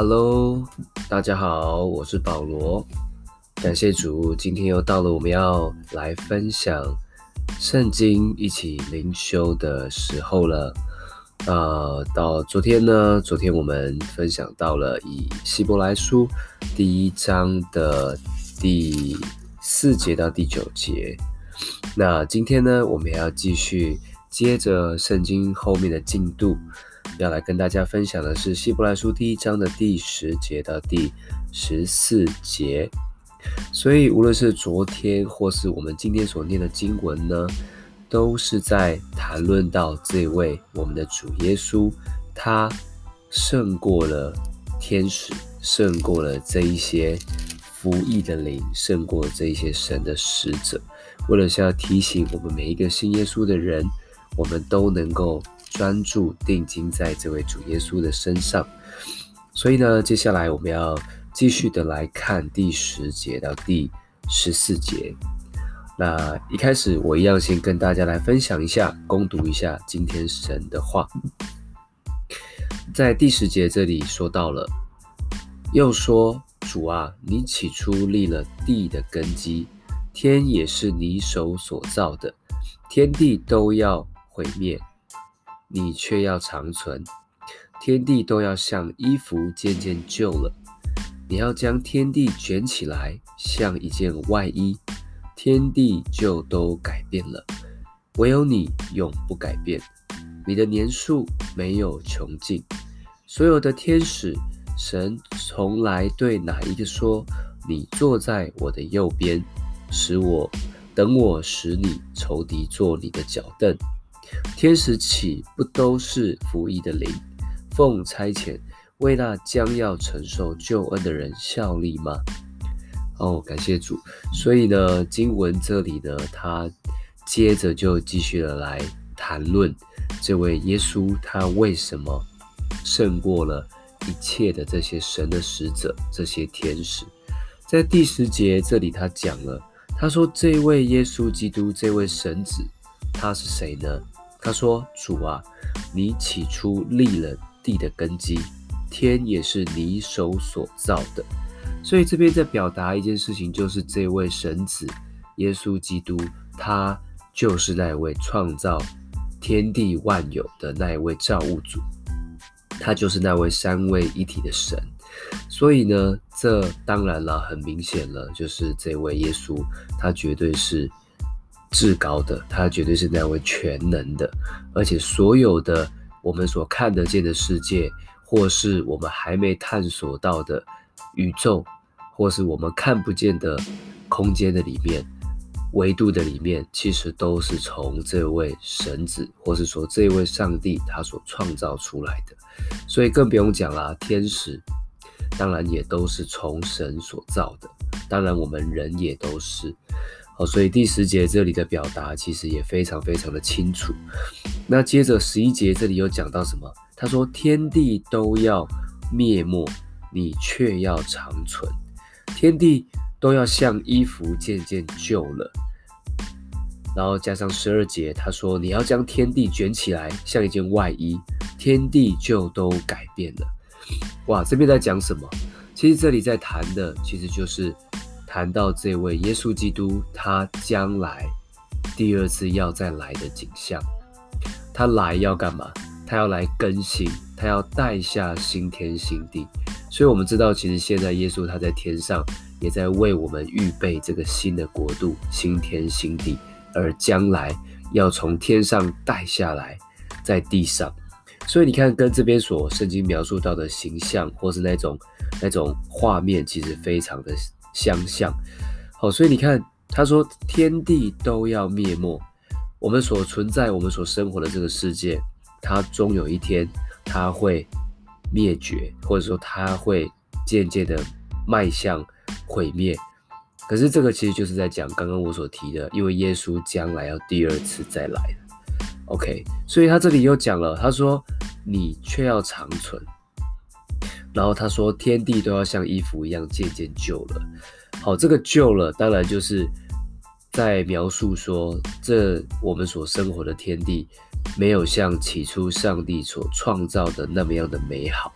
Hello，大家好，我是保罗。感谢主，今天又到了我们要来分享圣经、一起灵修的时候了。呃，到昨天呢，昨天我们分享到了以希伯来书第一章的第四节到第九节。那今天呢，我们要继续接着圣经后面的进度。要来跟大家分享的是《希伯来书》第一章的第十节到第十四节，所以无论是昨天或是我们今天所念的经文呢，都是在谈论到这位我们的主耶稣，他胜过了天使，胜过了这一些服役的灵，胜过这一些神的使者，为了是要提醒我们每一个信耶稣的人，我们都能够。专注定睛在这位主耶稣的身上，所以呢，接下来我们要继续的来看第十节到第十四节。那一开始，我一样先跟大家来分享一下，攻读一下今天神的话。在第十节这里说到了，又说：“主啊，你起初立了地的根基，天也是你手所造的，天地都要毁灭。”你却要长存，天地都要像衣服渐渐旧了。你要将天地卷起来，像一件外衣，天地就都改变了。唯有你永不改变，你的年数没有穷尽。所有的天使，神从来对哪一个说：“你坐在我的右边，使我等我使你仇敌做你的脚凳。”天使岂不都是服役的灵，奉差遣为那将要承受救恩的人效力吗？哦，感谢主。所以呢，经文这里呢，他接着就继续的来谈论这位耶稣，他为什么胜过了一切的这些神的使者，这些天使。在第十节这里，他讲了，他说这位耶稣基督，这位神子，他是谁呢？他说：“主啊，你起初立了地的根基，天也是你手所造的。所以这边在表达一件事情，就是这位神子耶稣基督，他就是那位创造天地万有的那一位造物主，他就是那位三位一体的神。所以呢，这当然了，很明显了，就是这位耶稣，他绝对是。”至高的，他绝对是那位全能的，而且所有的我们所看得见的世界，或是我们还没探索到的宇宙，或是我们看不见的空间的里面、维度的里面，其实都是从这位神子，或是说这位上帝他所创造出来的。所以更不用讲啦，天使当然也都是从神所造的，当然我们人也都是。哦，所以第十节这里的表达其实也非常非常的清楚。那接着十一节这里又讲到什么？他说：“天地都要灭没，你却要长存；天地都要像衣服渐渐旧了。”然后加上十二节，他说：“你要将天地卷起来，像一件外衣，天地就都改变了。”哇，这边在讲什么？其实这里在谈的其实就是。谈到这位耶稣基督，他将来第二次要再来的景象，他来要干嘛？他要来更新，他要带下新天新地。所以，我们知道，其实现在耶稣他在天上，也在为我们预备这个新的国度、新天新地，而将来要从天上带下来，在地上。所以，你看，跟这边所圣经描述到的形象，或是那种那种画面，其实非常的。相像，好，所以你看，他说天地都要灭没，我们所存在、我们所生活的这个世界，它终有一天，它会灭绝，或者说它会渐渐的迈向毁灭。可是这个其实就是在讲刚刚我所提的，因为耶稣将来要第二次再来。OK，所以他这里又讲了，他说你却要长存。然后他说：“天地都要像衣服一样渐渐旧了。”好，这个旧了，当然就是在描述说，这我们所生活的天地没有像起初上帝所创造的那么样的美好。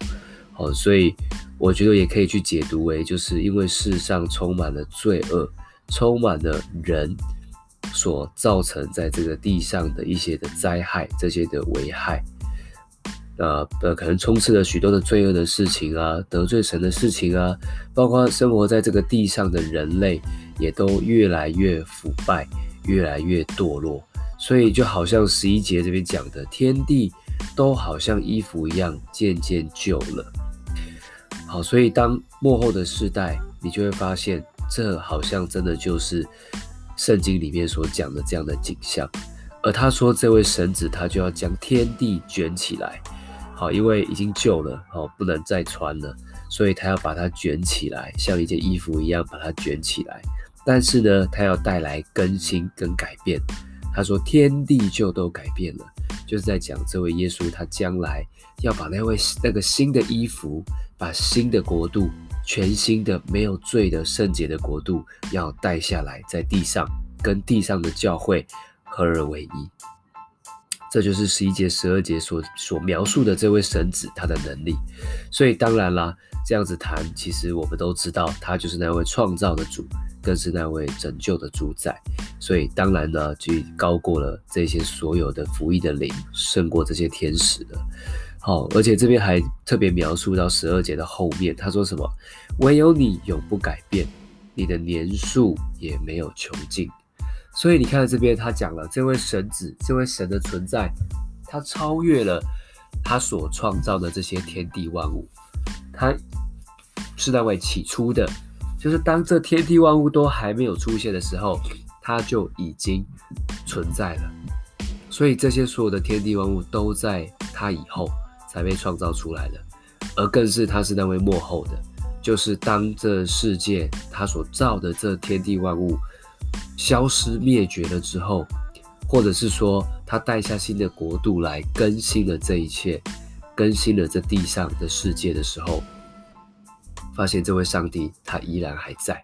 好，所以我觉得也可以去解读为，就是因为世上充满了罪恶，充满了人所造成在这个地上的一些的灾害，这些的危害，呃呃，可能充斥了许多的罪恶的事情啊，得罪神的事情啊，包括生活在这个地上的人类，也都越来越腐败，越来越堕落，所以就好像十一节这边讲的，天地都好像衣服一样，渐渐旧了。好，所以当末后的世代，你就会发现，这好像真的就是圣经里面所讲的这样的景象。而他说，这位神子他就要将天地卷起来，好，因为已经旧了，好，不能再穿了，所以他要把它卷起来，像一件衣服一样把它卷起来。但是呢，他要带来更新跟改变。他说，天地就都改变了，就是在讲这位耶稣，他将来要把那位那个新的衣服。把新的国度，全新的没有罪的圣洁的国度，要带下来，在地上跟地上的教会合而为一。这就是十一节、十二节所所描述的这位神子他的能力。所以当然啦，这样子谈，其实我们都知道，他就是那位创造的主，更是那位拯救的主宰。所以当然呢，就高过了这些所有的服役的灵，胜过这些天使的。好，而且这边还特别描述到十二节的后面，他说什么？唯有你永不改变，你的年数也没有穷尽。所以你看这边，他讲了这位神子，这位神的存在，他超越了他所创造的这些天地万物。他是那位起初的，就是当这天地万物都还没有出现的时候，他就已经存在了。所以这些所有的天地万物都在他以后。才被创造出来的，而更是他是那位幕后的，就是当这世界他所造的这天地万物消失灭绝了之后，或者是说他带下新的国度来更新了这一切，更新了这地上的世界的时候，发现这位上帝他依然还在，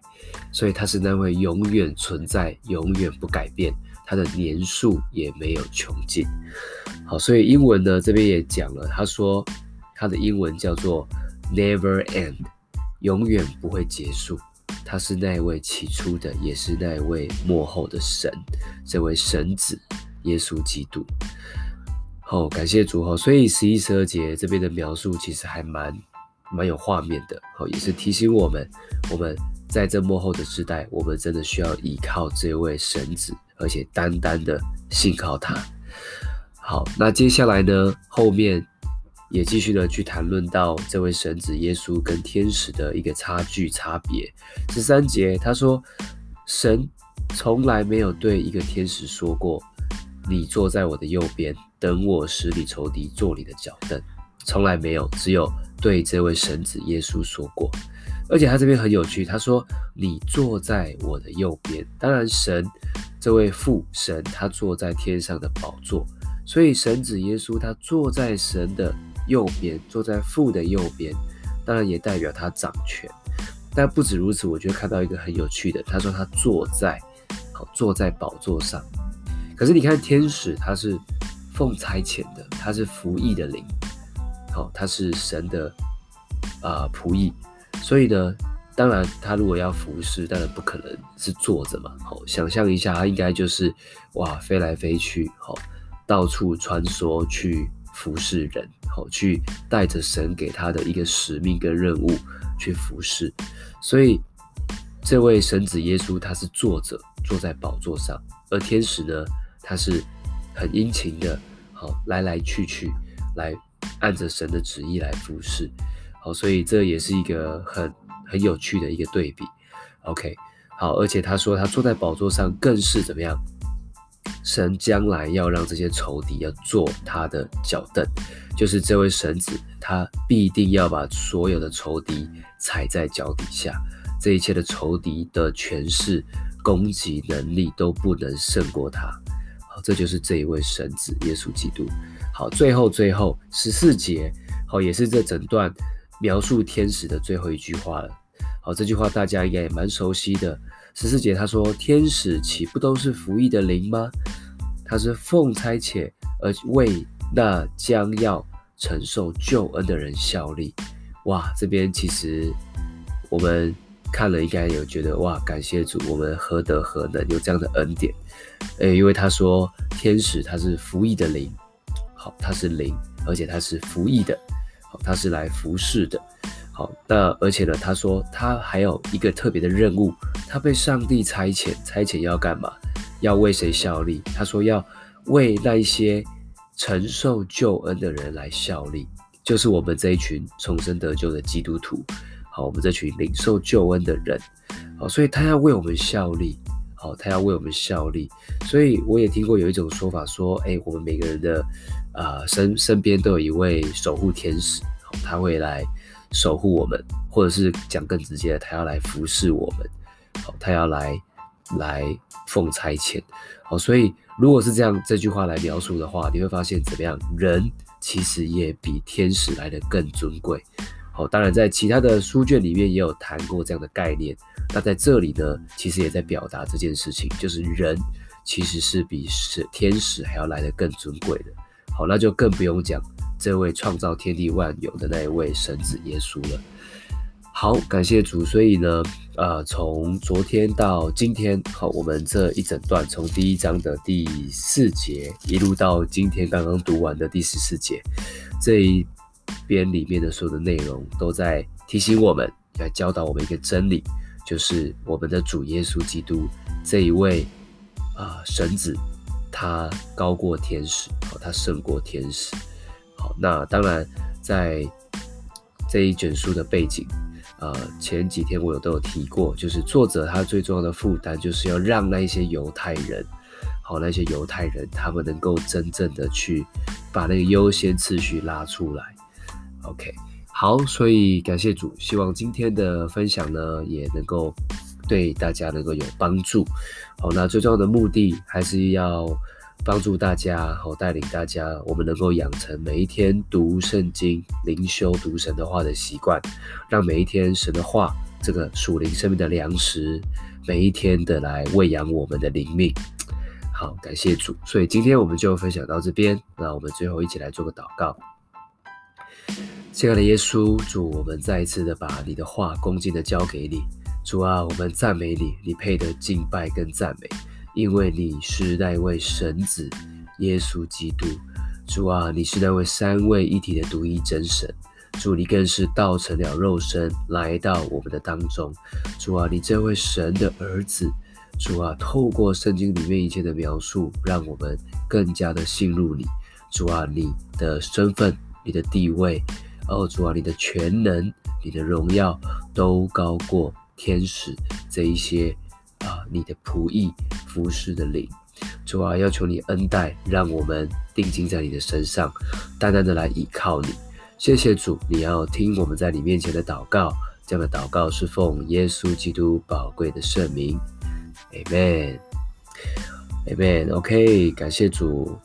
所以他是那位永远存在、永远不改变，他的年数也没有穷尽。好，所以英文呢，这边也讲了，他说他的英文叫做 Never End，永远不会结束。他是那位起初的，也是那位幕后的神，这位神子耶稣基督。好，感谢主哈。所以十一、十二节这边的描述其实还蛮蛮有画面的，好，也是提醒我们，我们在这幕后的时代，我们真的需要依靠这位神子，而且单单的信靠他。好，那接下来呢，后面也继续的去谈论到这位神子耶稣跟天使的一个差距差别。十三节他说，神从来没有对一个天使说过，你坐在我的右边，等我使你仇敌坐你的脚凳，从来没有，只有对这位神子耶稣说过。而且他这边很有趣，他说你坐在我的右边，当然神这位父神他坐在天上的宝座。所以神子耶稣他坐在神的右边，坐在父的右边，当然也代表他掌权。但不止如此，我觉得看到一个很有趣的，他说他坐在，好，坐在宝座上。可是你看天使他是奉差遣的，他是服役的灵，好，他是神的啊仆役。所以呢，当然他如果要服侍，当然不可能是坐着嘛。好，想象一下，他应该就是哇飞来飞去，好。到处穿梭去服侍人，好，去带着神给他的一个使命跟任务去服侍。所以这位神子耶稣他是坐着坐在宝座上，而天使呢，他是很殷勤的，好，来来去去，来按着神的旨意来服侍。好，所以这也是一个很很有趣的一个对比。OK，好，而且他说他坐在宝座上更是怎么样？神将来要让这些仇敌要坐他的脚凳，就是这位神子，他必定要把所有的仇敌踩在脚底下，这一切的仇敌的权势、攻击能力都不能胜过他。好，这就是这一位神子耶稣基督。好，最后最后十四节，好，也是这整段描述天使的最后一句话了。好，这句话大家应该也蛮熟悉的。十四节他说：“天使岂不都是服役的灵吗？他是奉差遣而为那将要承受救恩的人效力，哇，这边其实我们看了应该有觉得哇，感谢主，我们何德何能有这样的恩典？诶，因为他说天使他是服役的灵，好，他是灵，而且他是服役的，好，他是来服侍的。好，那而且呢，他说他还有一个特别的任务，他被上帝差遣，差遣要干嘛？要为谁效力？他说要为那一些承受救恩的人来效力，就是我们这一群重生得救的基督徒。好，我们这群领受救恩的人。好，所以他要为我们效力。好，他要为我们效力。所以我也听过有一种说法说，哎，我们每个人的啊、身身边都有一位守护天使，他会来。守护我们，或者是讲更直接的，他要来服侍我们，好，他要来来奉差遣，好，所以如果是这样这句话来描述的话，你会发现怎么样？人其实也比天使来得更尊贵，好，当然在其他的书卷里面也有谈过这样的概念，那在这里呢，其实也在表达这件事情，就是人其实是比是天使还要来得更尊贵的，好，那就更不用讲。这位创造天地万有的那一位神子耶稣了。好，感谢主。所以呢，呃，从昨天到今天，好，我们这一整段从第一章的第四节一路到今天刚刚读完的第十四节，这一边里面的所有的内容都在提醒我们，来教导我们一个真理，就是我们的主耶稣基督这一位啊、神子，他高过天使，好，他胜过天使。好，那当然，在这一卷书的背景，呃，前几天我有都有提过，就是作者他最重要的负担，就是要让那一些犹太人，好，那些犹太人他们能够真正的去把那个优先次序拉出来。OK，好，所以感谢主，希望今天的分享呢，也能够对大家能够有帮助。好，那最重要的目的还是要。帮助大家，好，带领大家，我们能够养成每一天读圣经、灵修读神的话的习惯，让每一天神的话这个属灵生命的粮食，每一天的来喂养我们的灵命。好，感谢主。所以今天我们就分享到这边，那我们最后一起来做个祷告。亲爱的耶稣，主，我们再一次的把你的话恭敬的交给你。主啊，我们赞美你，你配得敬拜跟赞美。因为你是那位神子耶稣基督，主啊，你是那位三位一体的独一真神，主，你更是道成了肉身来到我们的当中，主啊，你这位神的儿子，主啊，透过圣经里面一切的描述，让我们更加的信入你，主啊，你的身份、你的地位，哦，主啊，你的全能、你的荣耀都高过天使这一些。啊，你的仆役服侍的灵，主啊，要求你恩待，让我们定睛在你的身上，单单的来倚靠你。谢谢主，你要听我们在你面前的祷告，这样的祷告是奉耶稣基督宝贵的圣名，Amen，Amen。OK，感谢主。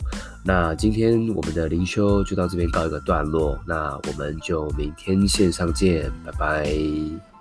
那今天我们的灵修就到这边告一个段落，那我们就明天线上见，拜拜。